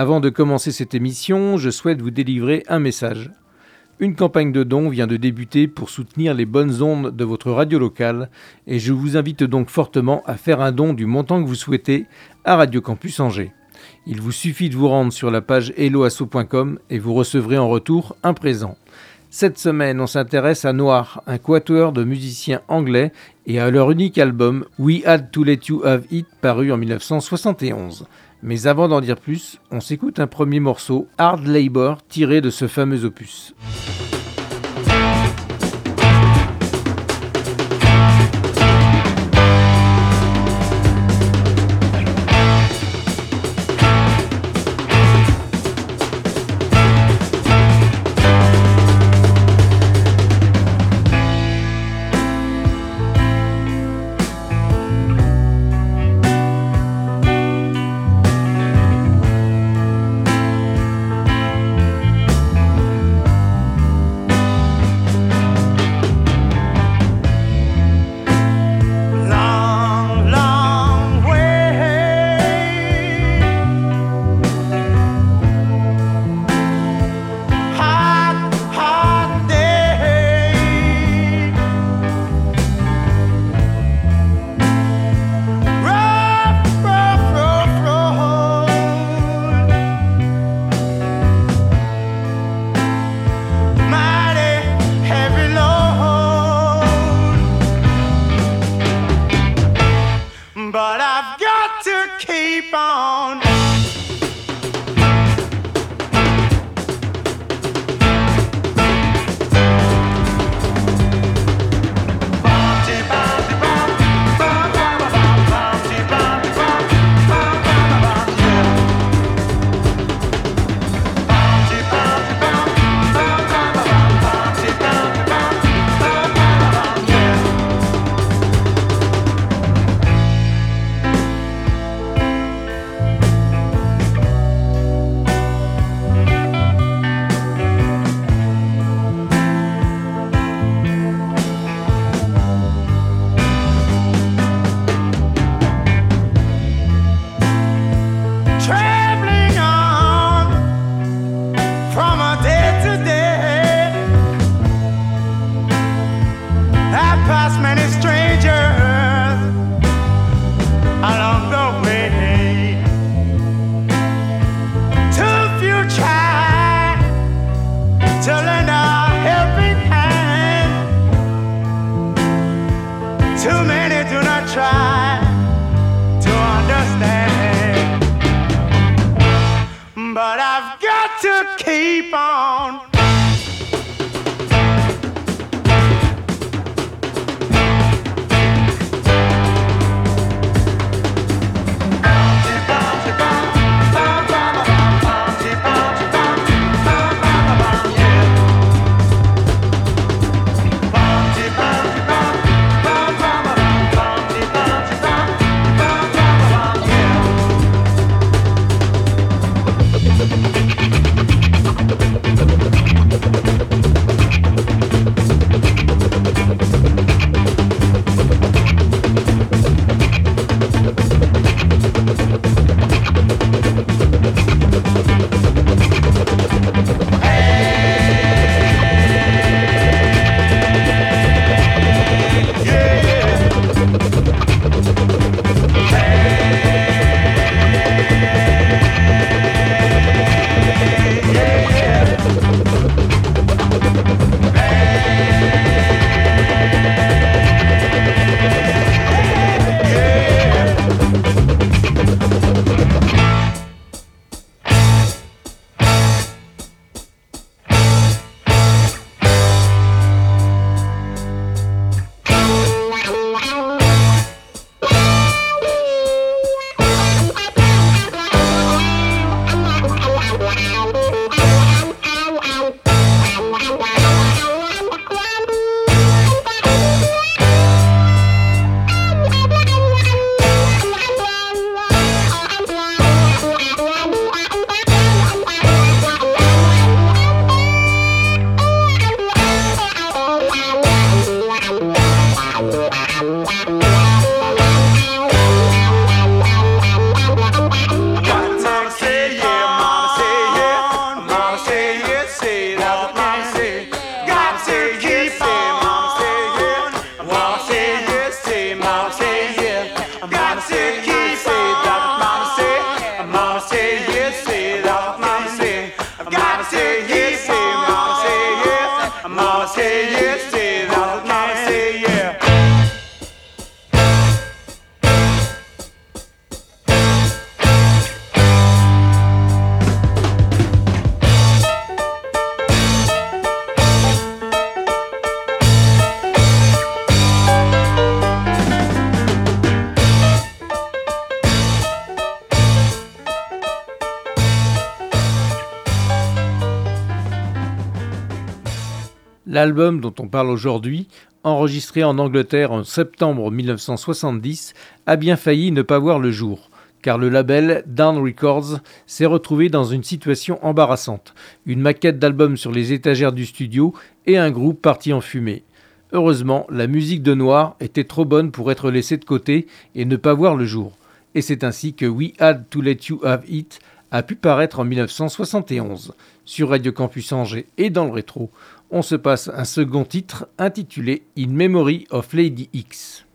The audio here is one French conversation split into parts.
Avant de commencer cette émission, je souhaite vous délivrer un message. Une campagne de dons vient de débuter pour soutenir les bonnes ondes de votre radio locale et je vous invite donc fortement à faire un don du montant que vous souhaitez à Radio Campus Angers. Il vous suffit de vous rendre sur la page helloasso.com et vous recevrez en retour un présent. Cette semaine, on s'intéresse à Noir, un quatuor de musiciens anglais, et à leur unique album We Had to Let You Have It, paru en 1971. Mais avant d'en dire plus, on s'écoute un premier morceau, Hard Labor, tiré de ce fameux opus. L'album dont on parle aujourd'hui, enregistré en Angleterre en septembre 1970, a bien failli ne pas voir le jour, car le label Down Records s'est retrouvé dans une situation embarrassante, une maquette d'album sur les étagères du studio et un groupe parti en fumée. Heureusement, la musique de Noir était trop bonne pour être laissée de côté et ne pas voir le jour. Et c'est ainsi que We Had to Let You Have It a pu paraître en 1971 sur Radio Campus Angers et dans le rétro on se passe un second titre intitulé In Memory of Lady X.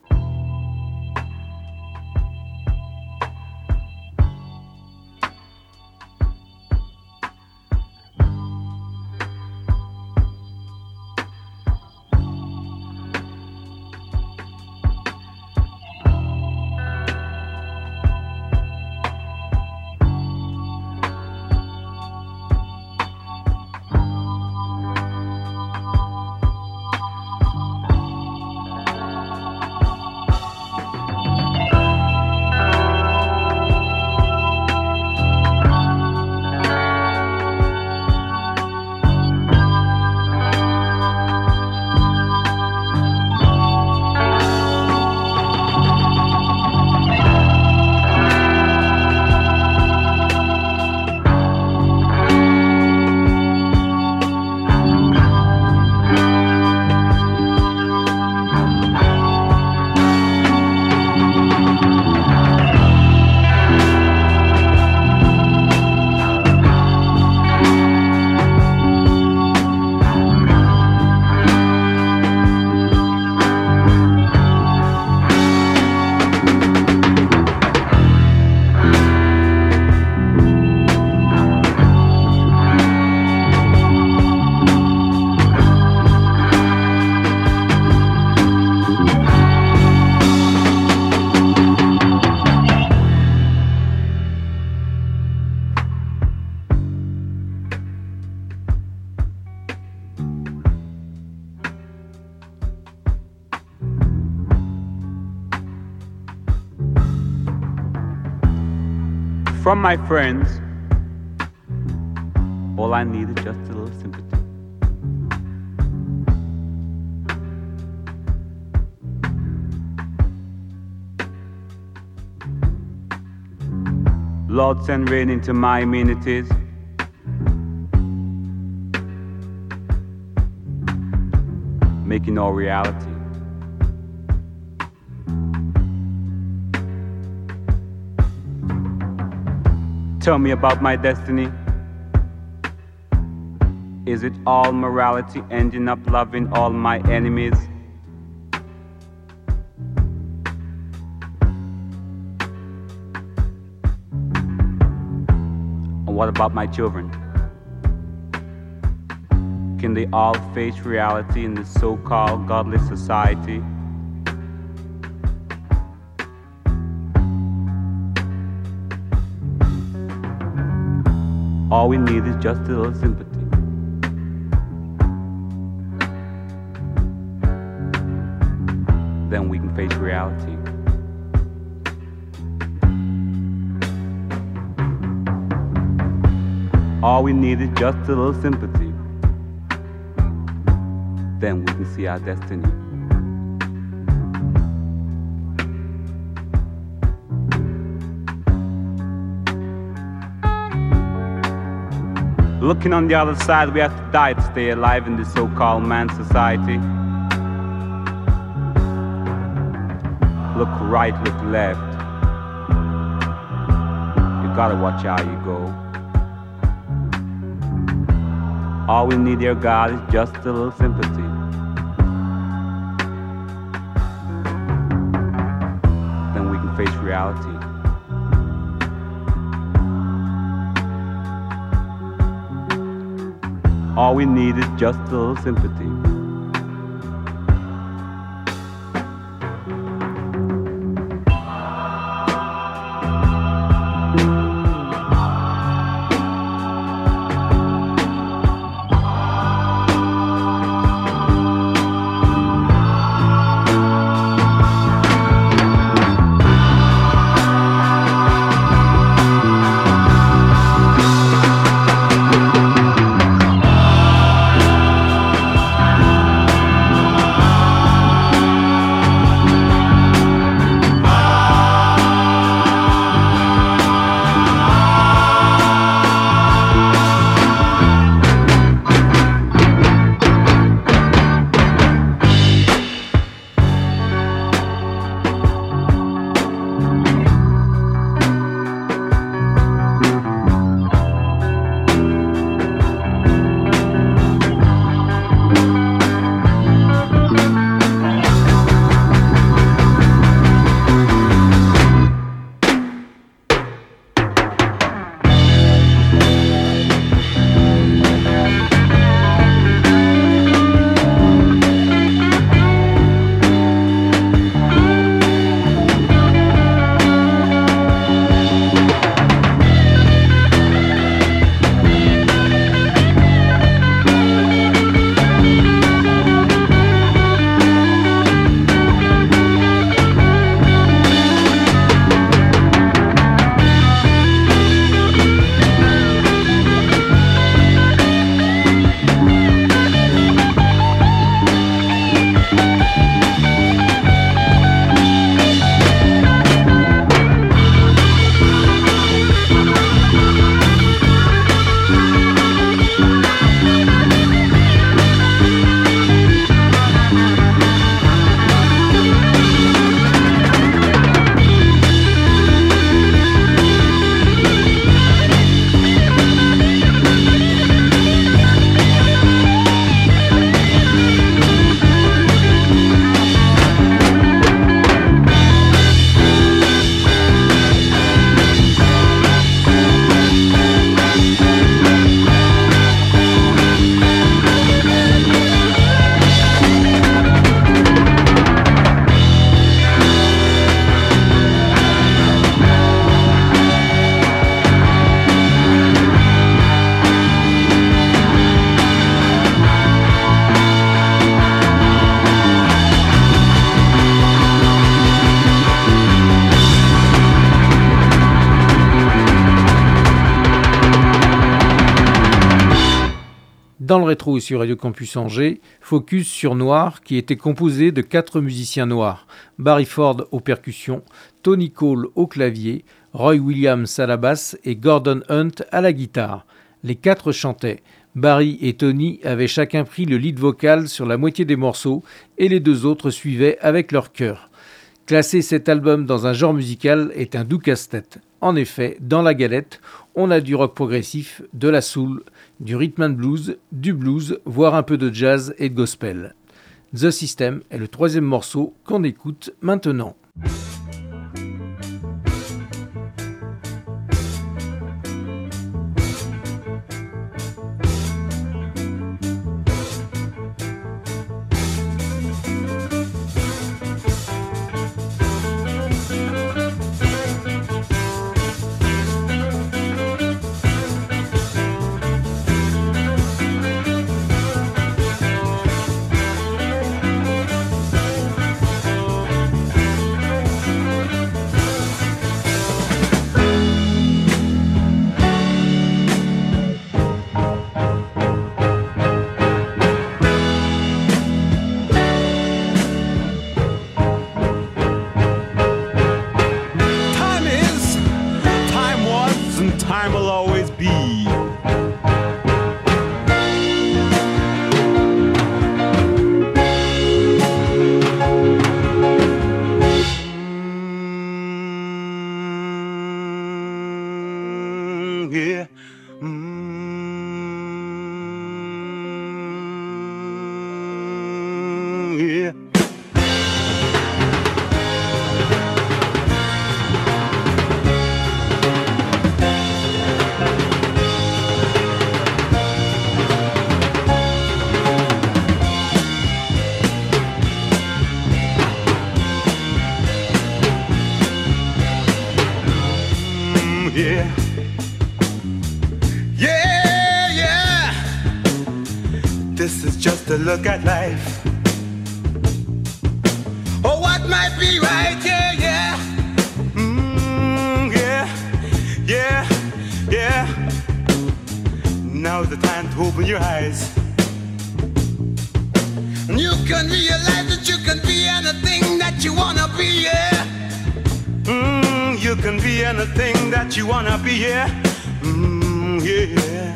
my friends, all I need is just a little sympathy. Lord, send rain into my amenities. Making all reality. Tell me about my destiny. Is it all morality ending up loving all my enemies? And what about my children? Can they all face reality in this so called godless society? All we need is just a little sympathy. Then we can face reality. All we need is just a little sympathy. Then we can see our destiny. Looking on the other side, we have to die to stay alive in this so called man society. Look right, look left. You gotta watch how you go. All we need, dear God, is just a little sympathy. We need is just a little sympathy. Dans le rétro sur Radio Campus Angers, focus sur Noir qui était composé de quatre musiciens noirs. Barry Ford aux percussions, Tony Cole au clavier, Roy Williams à la basse et Gordon Hunt à la guitare. Les quatre chantaient. Barry et Tony avaient chacun pris le lead vocal sur la moitié des morceaux et les deux autres suivaient avec leur chœur. Classer cet album dans un genre musical est un doux casse-tête. En effet, dans la galette, on a du rock progressif, de la soul, du rhythm and blues, du blues, voire un peu de jazz et de gospel. The System est le troisième morceau qu'on écoute maintenant. Look at life. Oh, what might be right, yeah, yeah. Mm, yeah, yeah, yeah. Now's the time to open your eyes. And you can realize that you can be anything that you wanna be, yeah. Mm, you can be anything that you wanna be, yeah. Mm, yeah.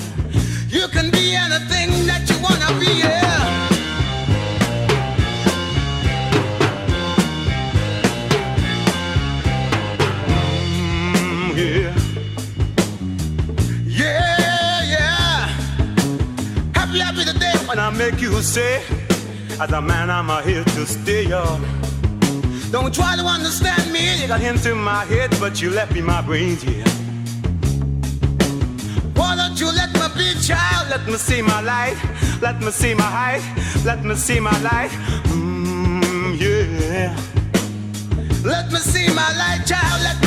You can be anything that you wanna be, yeah. Make you say, as a man, I'm here to stay, y'all. Don't try to understand me, you got hints in my head, but you left me my brains, yeah. Why don't you let me be child? Let me see my light, let me see my height, let me see my light, mmm, yeah. Let me see my light, child, let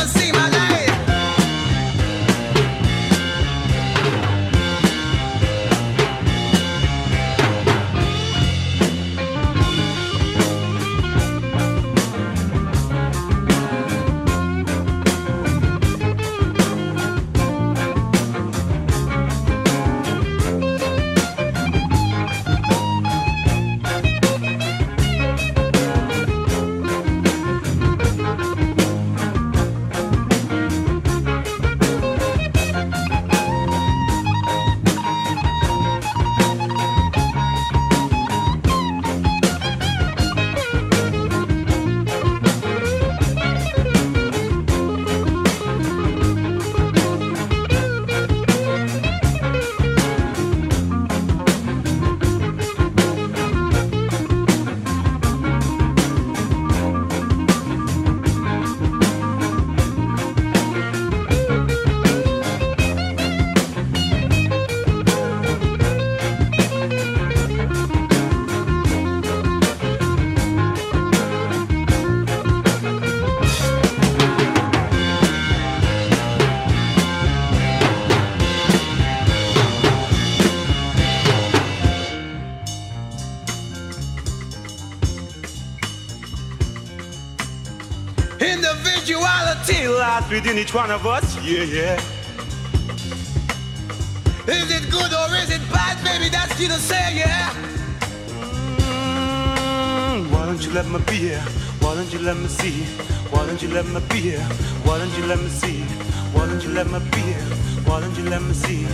within each one of us, yeah, yeah. Is it good or is it bad, baby? That's you to say, yeah. Mm, why don't you let me be here? Why don't you let me see? Why don't you let me be here? Why don't you let me see? Why don't you let me be? Why don't you let me see?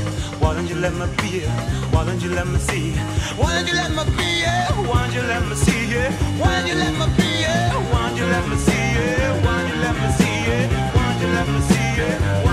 Why don't you let me be? Why don't you let me see? Why don't you let me be? Why don't you let me see? Yeah. Why don't you let me be? Why don't you let me see? Yeah. Why don't you let me see? Yeah. Why don't you let me see? Yeah.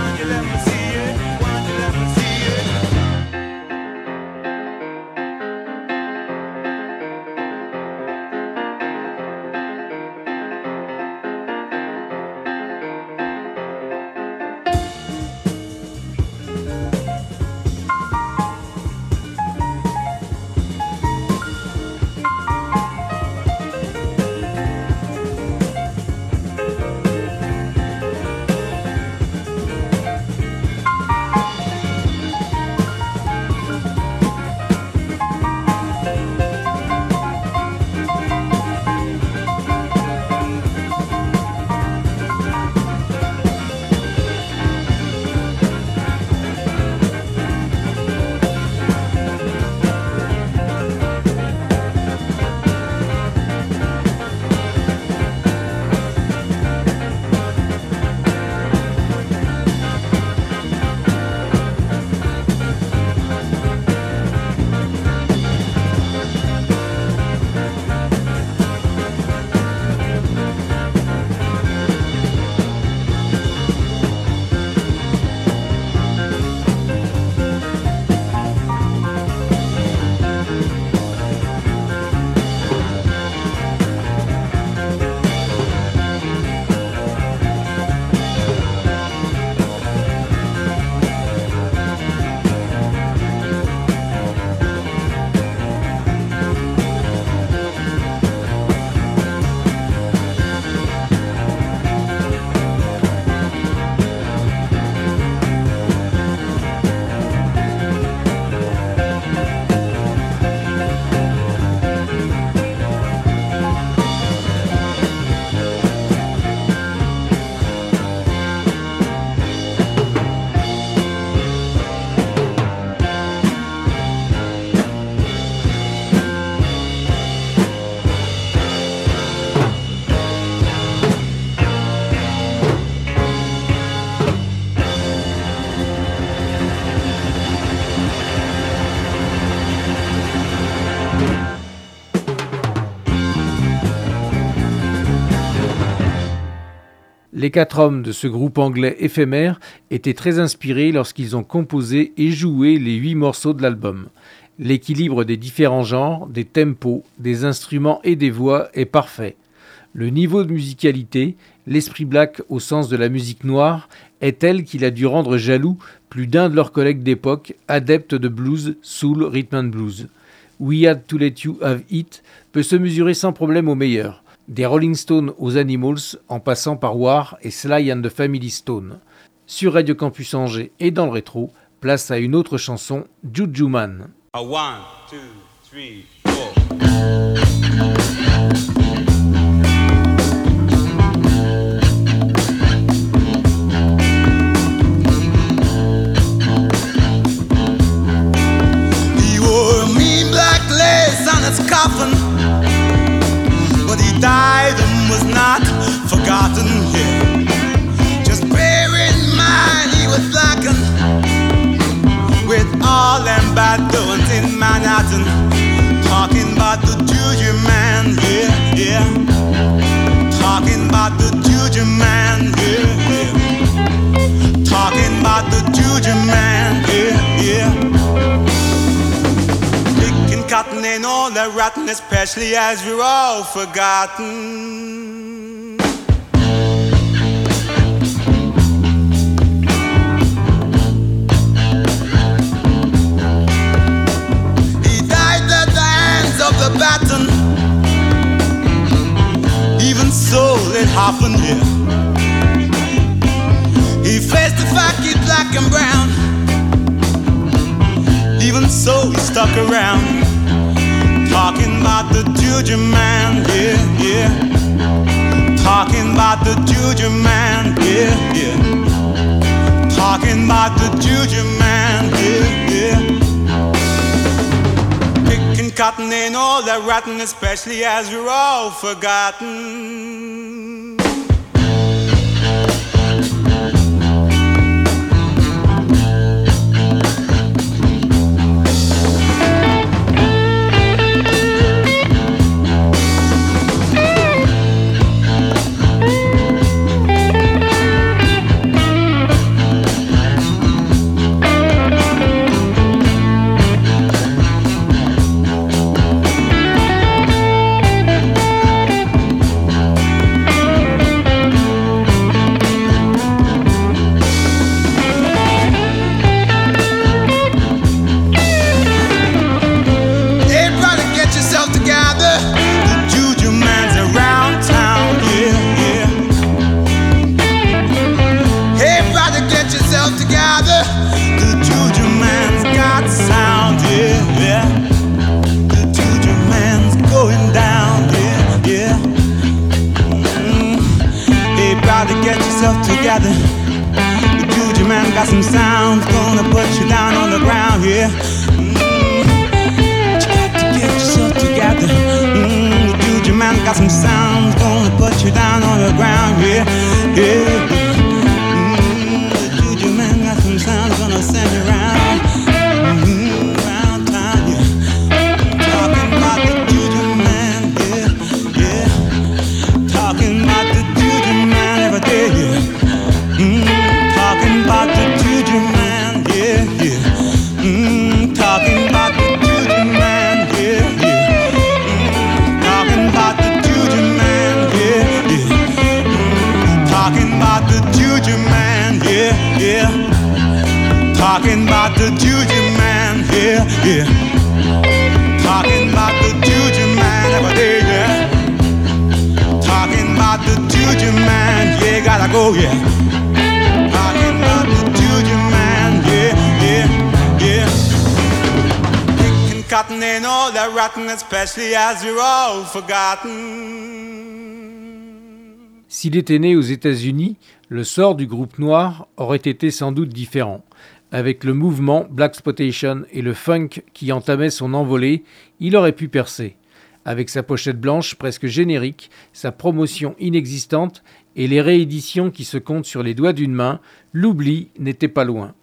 Les quatre hommes de ce groupe anglais éphémère étaient très inspirés lorsqu'ils ont composé et joué les huit morceaux de l'album. L'équilibre des différents genres, des tempos, des instruments et des voix est parfait. Le niveau de musicalité, l'esprit black au sens de la musique noire, est tel qu'il a dû rendre jaloux plus d'un de leurs collègues d'époque, adeptes de blues, soul, rhythm and blues. We Had to Let You Have It peut se mesurer sans problème au meilleur des Rolling Stones aux Animals en passant par War et Sly and the Family Stone. Sur Radio Campus Angers et dans le rétro, place à une autre chanson, Juju Man. Juju man, yeah, yeah. Talking about the Juju man, yeah, yeah. Picking cotton ain't all that rotten, especially as we're all forgotten. It happened, a. He faced the fact he's black and brown. Even so, he stuck around. Talking about the Juju man, yeah, yeah. Talking about the Juju man, yeah, yeah. Talking about the Juju man, yeah, yeah. Picking cotton ain't all that rotten, especially as we're all forgotten. S'il était né aux États-Unis, le sort du groupe noir aurait été sans doute différent. Avec le mouvement Black Spotation et le funk qui entamait son envolée, il aurait pu percer. Avec sa pochette blanche presque générique, sa promotion inexistante et les rééditions qui se comptent sur les doigts d'une main, l'oubli n'était pas loin.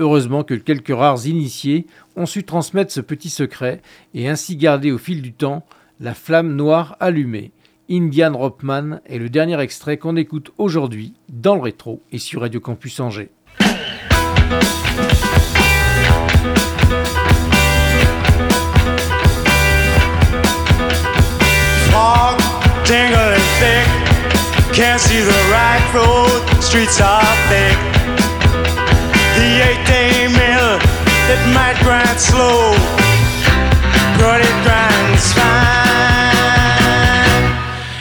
Heureusement que quelques rares initiés ont su transmettre ce petit secret et ainsi garder au fil du temps la flamme noire allumée. Indian Ropman est le dernier extrait qu'on écoute aujourd'hui dans le rétro et sur Radio Campus Angers. The eight-day mill, it might grind slow, but it grinds fine.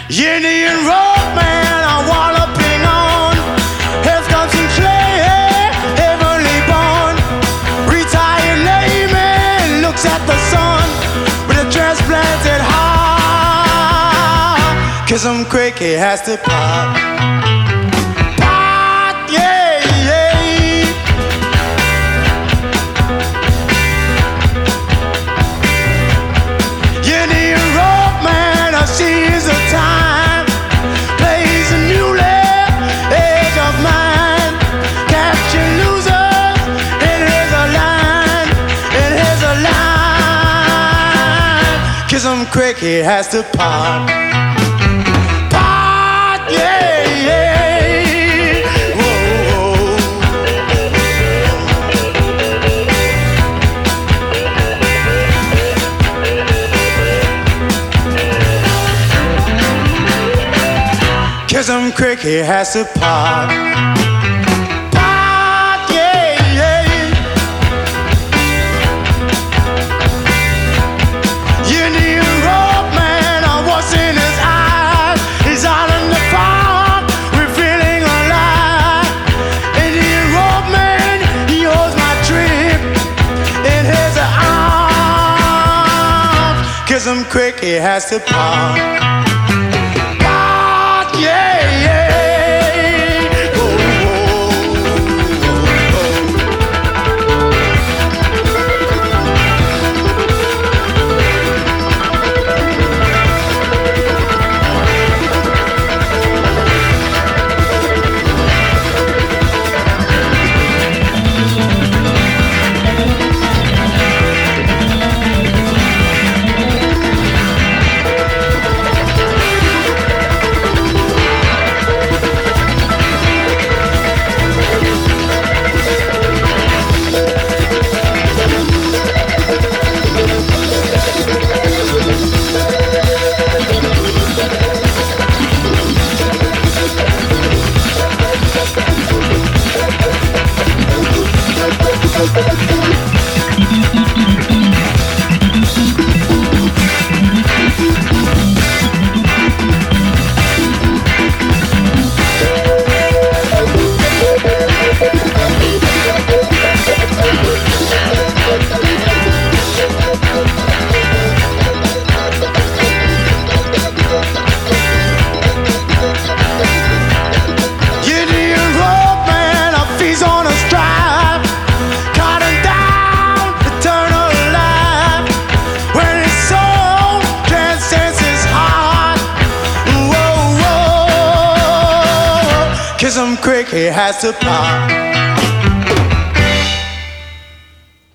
Indian road man, I wanna ping on. Here's comes some clay, heavenly born. Retired layman looks at the sun with a transplanted heart. Cause some cricket has to pop. Cricket has a line cuz I'm quick it has to part. he has to part. Part, yeah, yeah. You need a rope, man. I was in his eyes. He's out in the park. We're feeling alive. And he rope, man. He holds my trip in his arms. Kiss him quick, he has to part.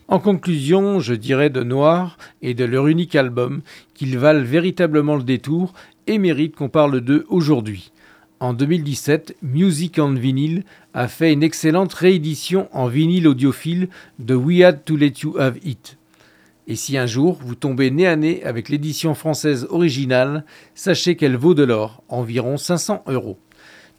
En conclusion, je dirais de Noir et de leur unique album qu'ils valent véritablement le détour et méritent qu'on parle d'eux aujourd'hui. En 2017, Music on Vinyl a fait une excellente réédition en vinyle audiophile de We Had to Let You Have It. Et si un jour vous tombez nez à nez avec l'édition française originale, sachez qu'elle vaut de l'or, environ 500 euros.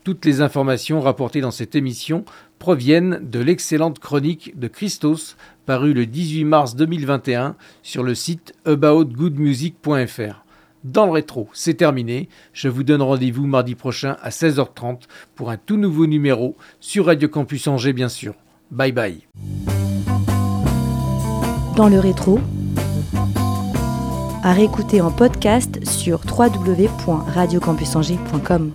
Toutes les informations rapportées dans cette émission proviennent de l'excellente chronique de Christos parue le 18 mars 2021 sur le site aboutgoodmusic.fr. Dans le rétro, c'est terminé. Je vous donne rendez-vous mardi prochain à 16h30 pour un tout nouveau numéro sur Radio Campus Angers bien sûr. Bye bye. Dans le rétro, à réécouter en podcast sur www.radiocampusangers.com.